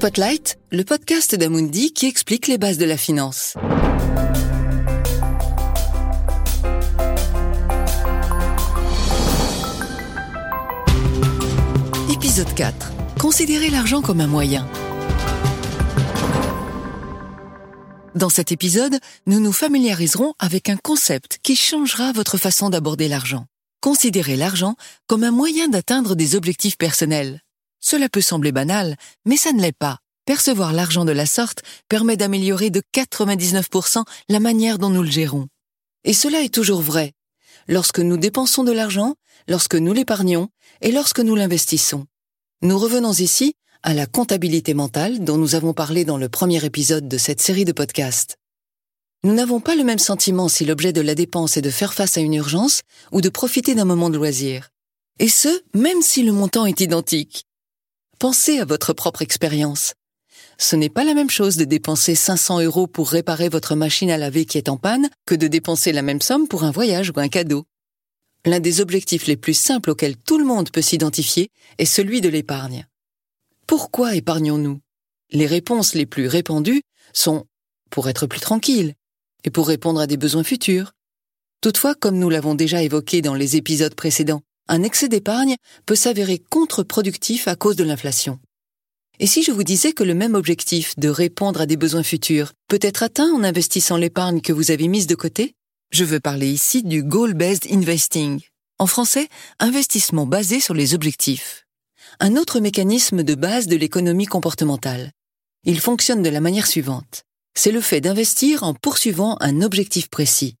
Spotlight, le podcast d'Amundi qui explique les bases de la finance. Épisode 4. Considérez l'argent comme un moyen. Dans cet épisode, nous nous familiariserons avec un concept qui changera votre façon d'aborder l'argent. Considérez l'argent comme un moyen d'atteindre des objectifs personnels. Cela peut sembler banal, mais ça ne l'est pas. Percevoir l'argent de la sorte permet d'améliorer de 99% la manière dont nous le gérons. Et cela est toujours vrai. Lorsque nous dépensons de l'argent, lorsque nous l'épargnons et lorsque nous l'investissons. Nous revenons ici à la comptabilité mentale dont nous avons parlé dans le premier épisode de cette série de podcasts. Nous n'avons pas le même sentiment si l'objet de la dépense est de faire face à une urgence ou de profiter d'un moment de loisir. Et ce, même si le montant est identique. Pensez à votre propre expérience. Ce n'est pas la même chose de dépenser 500 euros pour réparer votre machine à laver qui est en panne que de dépenser la même somme pour un voyage ou un cadeau. L'un des objectifs les plus simples auxquels tout le monde peut s'identifier est celui de l'épargne. Pourquoi épargnons-nous? Les réponses les plus répandues sont pour être plus tranquille, et pour répondre à des besoins futurs. Toutefois, comme nous l'avons déjà évoqué dans les épisodes précédents, un excès d'épargne peut s'avérer contre-productif à cause de l'inflation. Et si je vous disais que le même objectif de répondre à des besoins futurs peut être atteint en investissant l'épargne que vous avez mise de côté Je veux parler ici du goal-based investing. En français, investissement basé sur les objectifs. Un autre mécanisme de base de l'économie comportementale. Il fonctionne de la manière suivante c'est le fait d'investir en poursuivant un objectif précis.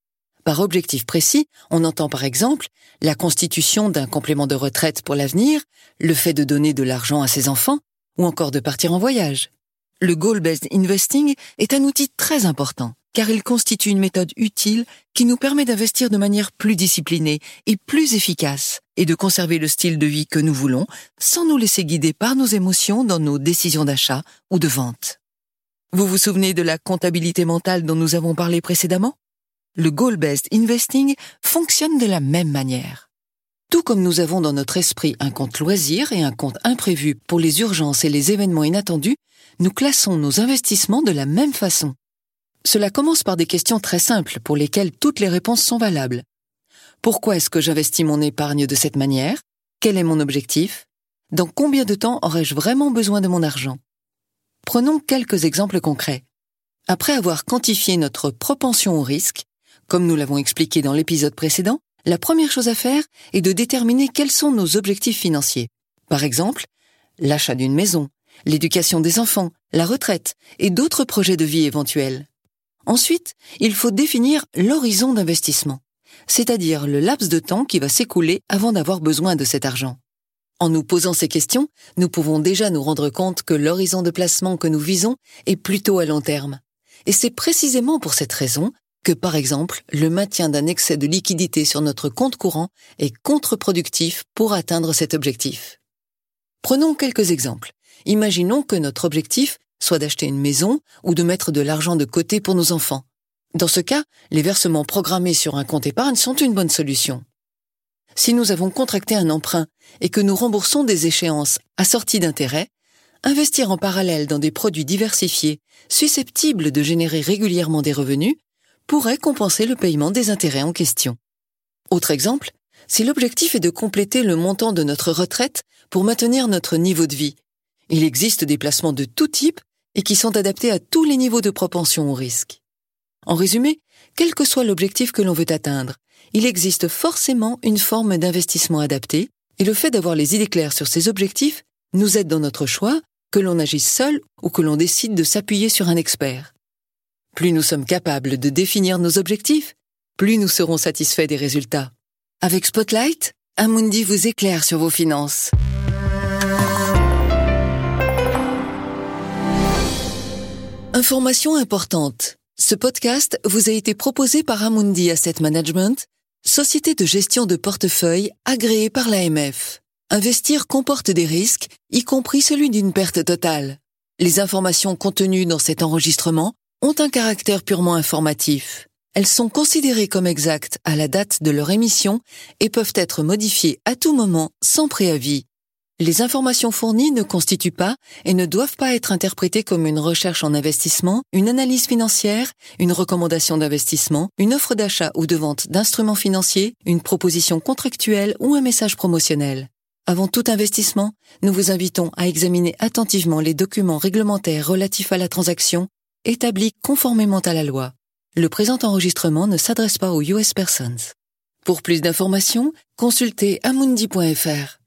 Par objectif précis, on entend par exemple la constitution d'un complément de retraite pour l'avenir, le fait de donner de l'argent à ses enfants, ou encore de partir en voyage. Le goal-based investing est un outil très important, car il constitue une méthode utile qui nous permet d'investir de manière plus disciplinée et plus efficace, et de conserver le style de vie que nous voulons, sans nous laisser guider par nos émotions dans nos décisions d'achat ou de vente. Vous vous souvenez de la comptabilité mentale dont nous avons parlé précédemment? Le goal-based investing fonctionne de la même manière. Tout comme nous avons dans notre esprit un compte loisir et un compte imprévu pour les urgences et les événements inattendus, nous classons nos investissements de la même façon. Cela commence par des questions très simples pour lesquelles toutes les réponses sont valables. Pourquoi est-ce que j'investis mon épargne de cette manière? Quel est mon objectif? Dans combien de temps aurais-je vraiment besoin de mon argent? Prenons quelques exemples concrets. Après avoir quantifié notre propension au risque, comme nous l'avons expliqué dans l'épisode précédent, la première chose à faire est de déterminer quels sont nos objectifs financiers. Par exemple, l'achat d'une maison, l'éducation des enfants, la retraite et d'autres projets de vie éventuels. Ensuite, il faut définir l'horizon d'investissement, c'est-à-dire le laps de temps qui va s'écouler avant d'avoir besoin de cet argent. En nous posant ces questions, nous pouvons déjà nous rendre compte que l'horizon de placement que nous visons est plutôt à long terme. Et c'est précisément pour cette raison que, par exemple, le maintien d'un excès de liquidité sur notre compte courant est contre-productif pour atteindre cet objectif. Prenons quelques exemples. Imaginons que notre objectif soit d'acheter une maison ou de mettre de l'argent de côté pour nos enfants. Dans ce cas, les versements programmés sur un compte épargne sont une bonne solution. Si nous avons contracté un emprunt et que nous remboursons des échéances assorties d'intérêts, investir en parallèle dans des produits diversifiés susceptibles de générer régulièrement des revenus pourrait compenser le paiement des intérêts en question. Autre exemple, si l'objectif est de compléter le montant de notre retraite pour maintenir notre niveau de vie, il existe des placements de tout type et qui sont adaptés à tous les niveaux de propension au risque. En résumé, quel que soit l'objectif que l'on veut atteindre, il existe forcément une forme d'investissement adapté, et le fait d'avoir les idées claires sur ces objectifs nous aide dans notre choix, que l'on agisse seul ou que l'on décide de s'appuyer sur un expert. Plus nous sommes capables de définir nos objectifs, plus nous serons satisfaits des résultats. Avec Spotlight, Amundi vous éclaire sur vos finances. Information importante. Ce podcast vous a été proposé par Amundi Asset Management Société de gestion de portefeuille agréée par l'AMF. Investir comporte des risques, y compris celui d'une perte totale. Les informations contenues dans cet enregistrement ont un caractère purement informatif. Elles sont considérées comme exactes à la date de leur émission et peuvent être modifiées à tout moment sans préavis. Les informations fournies ne constituent pas et ne doivent pas être interprétées comme une recherche en investissement, une analyse financière, une recommandation d'investissement, une offre d'achat ou de vente d'instruments financiers, une proposition contractuelle ou un message promotionnel. Avant tout investissement, nous vous invitons à examiner attentivement les documents réglementaires relatifs à la transaction établis conformément à la loi. Le présent enregistrement ne s'adresse pas aux US Persons. Pour plus d'informations, consultez amundi.fr.